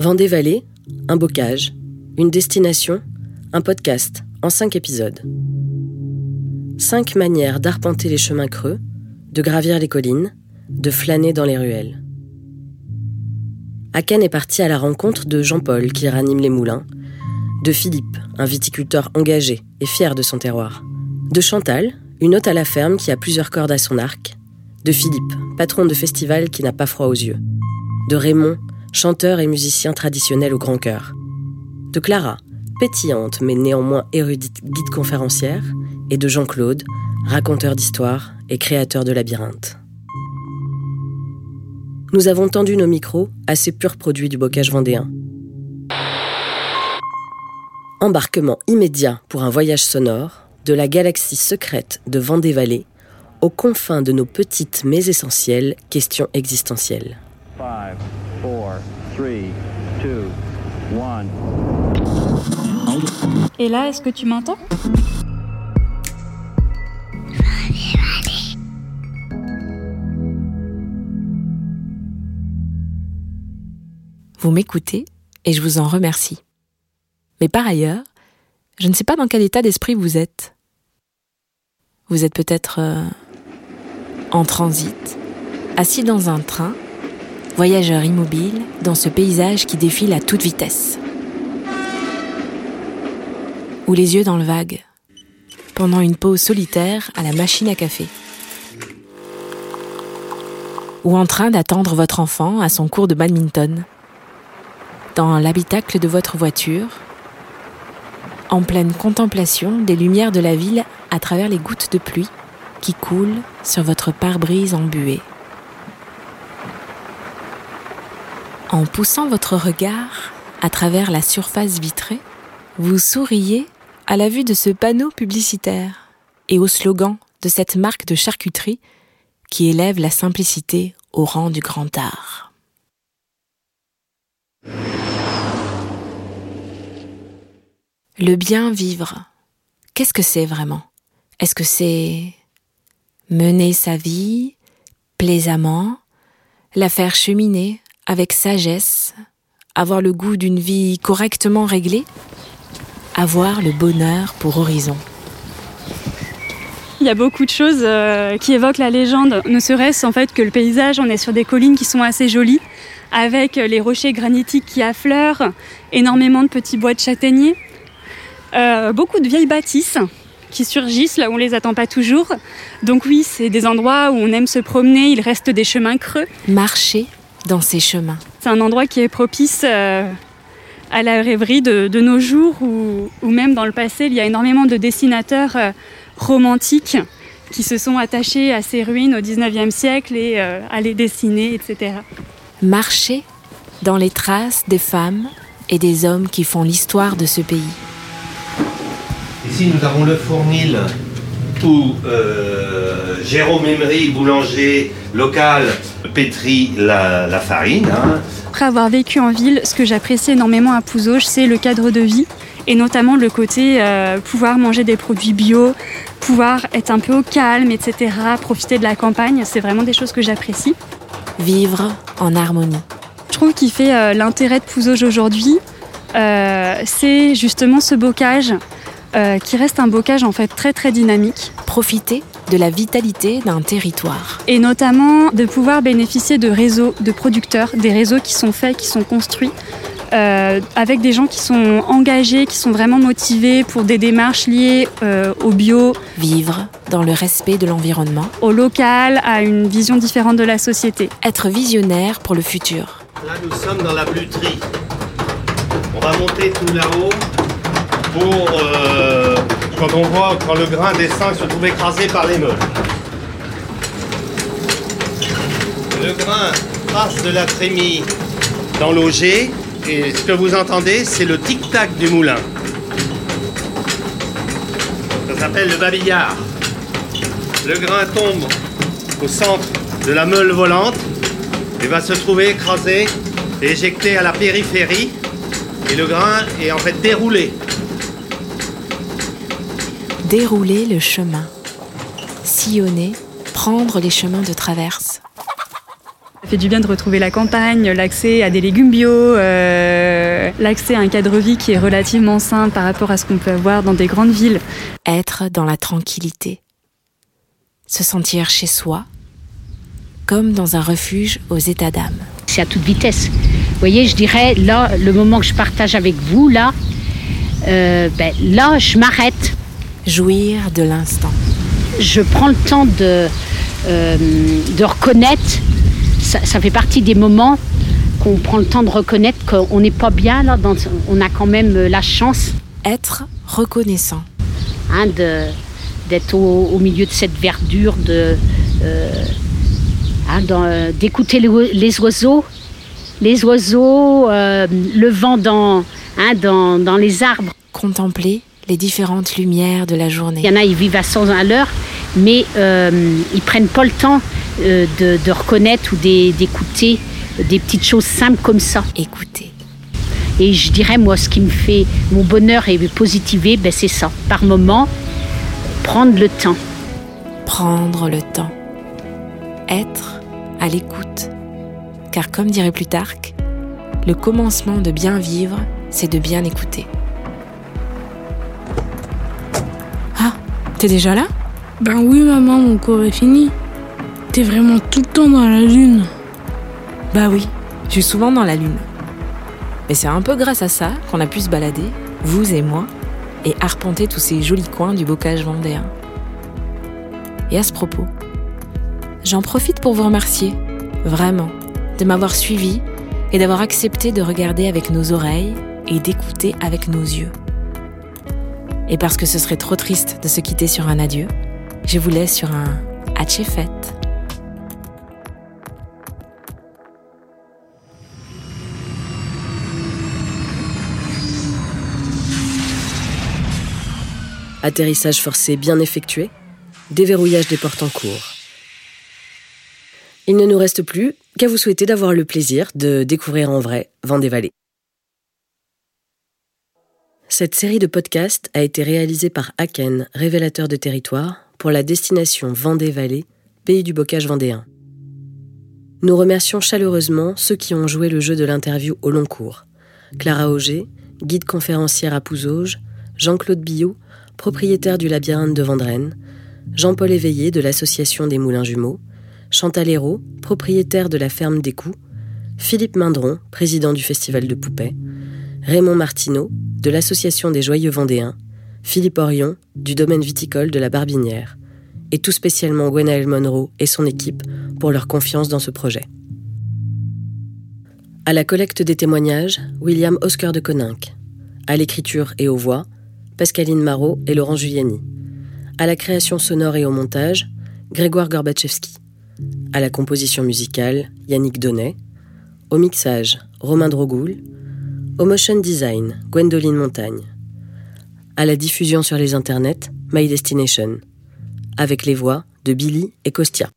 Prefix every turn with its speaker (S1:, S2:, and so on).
S1: Vendée Vallée, un bocage, une destination, un podcast en cinq épisodes. Cinq manières d'arpenter les chemins creux, de gravir les collines, de flâner dans les ruelles. Aken est parti à la rencontre de Jean-Paul qui ranime les moulins, de Philippe, un viticulteur engagé et fier de son terroir, de Chantal, une hôte à la ferme qui a plusieurs cordes à son arc, de Philippe, patron de festival qui n'a pas froid aux yeux, de Raymond, chanteur et musicien traditionnel au grand cœur, de Clara, pétillante mais néanmoins érudite guide conférencière, et de Jean-Claude, raconteur d'histoire et créateur de labyrinthes. Nous avons tendu nos micros à ces purs produits du bocage vendéen. Embarquement immédiat pour un voyage sonore de la galaxie secrète de Vendée-Vallée aux confins de nos petites mais essentielles questions existentielles.
S2: Et là, est-ce que tu m'entends?
S3: Vous m'écoutez et je vous en remercie. Mais par ailleurs, je ne sais pas dans quel état d'esprit vous êtes. Vous êtes peut-être euh, en transit, assis dans un train, voyageur immobile dans ce paysage qui défile à toute vitesse. Ou les yeux dans le vague, pendant une pause solitaire à la machine à café. Ou en train d'attendre votre enfant à son cours de badminton dans l'habitacle de votre voiture, en pleine contemplation des lumières de la ville à travers les gouttes de pluie qui coulent sur votre pare-brise embué. En poussant votre regard à travers la surface vitrée, vous souriez à la vue de ce panneau publicitaire et au slogan de cette marque de charcuterie qui élève la simplicité au rang du grand art. Le bien vivre, qu'est-ce que c'est vraiment? Est-ce que c'est mener sa vie plaisamment, la faire cheminer avec sagesse, avoir le goût d'une vie correctement réglée, avoir le bonheur pour horizon
S2: il y a beaucoup de choses euh, qui évoquent la légende, ne serait-ce en fait que le paysage, on est sur des collines qui sont assez jolies, avec les rochers granitiques qui affleurent, énormément de petits bois de châtaigniers. Euh, beaucoup de vieilles bâtisses qui surgissent là où on les attend pas toujours. Donc oui, c'est des endroits où on aime se promener, il reste des chemins creux.
S3: Marcher dans ces chemins.
S2: C'est un endroit qui est propice euh, à la rêverie de, nos jours ou, même dans le passé, il y a énormément de dessinateurs euh, romantiques qui se sont attachés à ces ruines au 19e siècle et à les dessiner, etc.
S3: Marcher dans les traces des femmes et des hommes qui font l'histoire de ce pays.
S4: Ici, nous avons le fournil où euh, Jérôme Emery, boulanger local, pétrit la, farine. Hein.
S2: Après avoir vécu en ville, ce que j'apprécie énormément à Pouzauges, c'est le cadre de vie et notamment le côté euh, pouvoir manger des produits bio, pouvoir être un peu au calme, etc., profiter de la campagne. C'est vraiment des choses que j'apprécie.
S3: Vivre en harmonie.
S2: Je trouve qu'il fait euh, l'intérêt de Pouzauges aujourd'hui, c'est justement ce bocage euh, qui reste un bocage en fait très très dynamique.
S3: Profiter de la vitalité d'un territoire.
S2: Et notamment de pouvoir bénéficier de réseaux de producteurs, des réseaux qui sont faits, qui sont construits. Euh, avec des gens qui sont engagés, qui sont vraiment motivés pour des démarches liées euh, au bio.
S3: Vivre dans le respect de l'environnement.
S2: Au local, à une vision différente de la société.
S3: Être visionnaire pour le futur.
S4: Là, nous sommes dans la bluterie. On va monter tout là-haut pour euh, quand on voit quand le grain descend se trouve écrasé par les meules. Le grain passe de la trémie dans l'auger et ce que vous entendez, c'est le tic-tac du moulin. Ça s'appelle le babillard. Le grain tombe au centre de la meule volante et va se trouver écrasé et éjecté à la périphérie. Et le grain est en fait déroulé
S3: dérouler le chemin, sillonner, prendre les chemins de traverse.
S2: fait du bien de retrouver la campagne, l'accès à des légumes bio, euh, l'accès à un cadre de vie qui est relativement sain par rapport à ce qu'on peut avoir dans des grandes villes.
S3: Être dans la tranquillité. Se sentir chez soi, comme dans un refuge aux états d'âme.
S5: C'est à toute vitesse. Vous voyez, je dirais, là, le moment que je partage avec vous, là, euh, ben, là, je m'arrête.
S3: Jouir de l'instant.
S5: Je prends le temps de, euh, de reconnaître, ça, ça, fait partie des moments qu'on prend le temps de reconnaître qu'on n'est pas bien, là, dans, on a quand même la chance.
S3: Être reconnaissant.
S5: Hein, d'être au, au, milieu de cette verdure, de, euh, hein, d'écouter les, les, oiseaux, les oiseaux, euh, le vent dans, hein, dans, dans les arbres.
S3: Contempler les différentes lumières de la journée.
S5: Il y en a, ils vivent à 100 à l'heure, mais euh, ils prennent pas le temps euh, de, de, reconnaître ou d'écouter des petites choses simples comme ça.
S3: Écouter.
S5: Et je dirais, moi, ce qui me fait mon bonheur et me positiver, ben, c'est ça. Par moment, prendre le temps.
S3: Prendre le temps. Être à l'écoute. Car comme dirait Plutarque, le commencement de bien vivre, c'est de bien écouter. T'es déjà là?
S6: Ben oui maman, mon cours est fini. T'es vraiment tout le temps dans la lune.
S3: Bah oui, je suis souvent dans la lune. Et c'est un peu grâce à ça qu'on a pu se balader, vous et moi, et arpenter tous ces jolis coins du bocage vendéen. Et à ce propos, j'en profite pour vous remercier, vraiment, de m'avoir suivi et d'avoir accepté de regarder avec nos oreilles et d'écouter avec nos yeux. Et parce que ce serait trop triste de se quitter sur un adieu, je vous laisse sur un fête.
S1: Atterrissage forcé bien effectué, déverrouillage des portes en cours. Il ne nous reste plus qu'à vous souhaiter d'avoir le plaisir de découvrir en vrai Vendée-Vallée. Cette série de podcasts a été réalisée par Aken, révélateur de territoire, pour la destination Vendée-Vallée, pays du bocage vendéen. Nous remercions chaleureusement ceux qui ont joué le jeu de l'interview au long cours. Clara Auger, guide conférencière à Pouzauges, Jean-Claude Billot, propriétaire du labyrinthe de Vendrenne, Jean-Paul Éveillé de l'Association des Moulins Jumeaux, Chantal Hérault, propriétaire de la ferme des Coups, Philippe Mindron, président du Festival de Poupées, Raymond Martineau, de l'Association des Joyeux Vendéens, Philippe Orion, du domaine viticole de la Barbinière, et tout spécialement Gwenaël Monroe et son équipe pour leur confiance dans ce projet. À la collecte des témoignages, William Oscar de Coninck. À l'écriture et aux voix, Pascaline Marot et Laurent Giuliani. À la création sonore et au montage, Grégoire Gorbachevski. À la composition musicale, Yannick Donnet. Au mixage, Romain Drogoul. Au motion design, Gwendoline Montagne. À la diffusion sur les internets, My Destination. Avec les voix de Billy et Costia.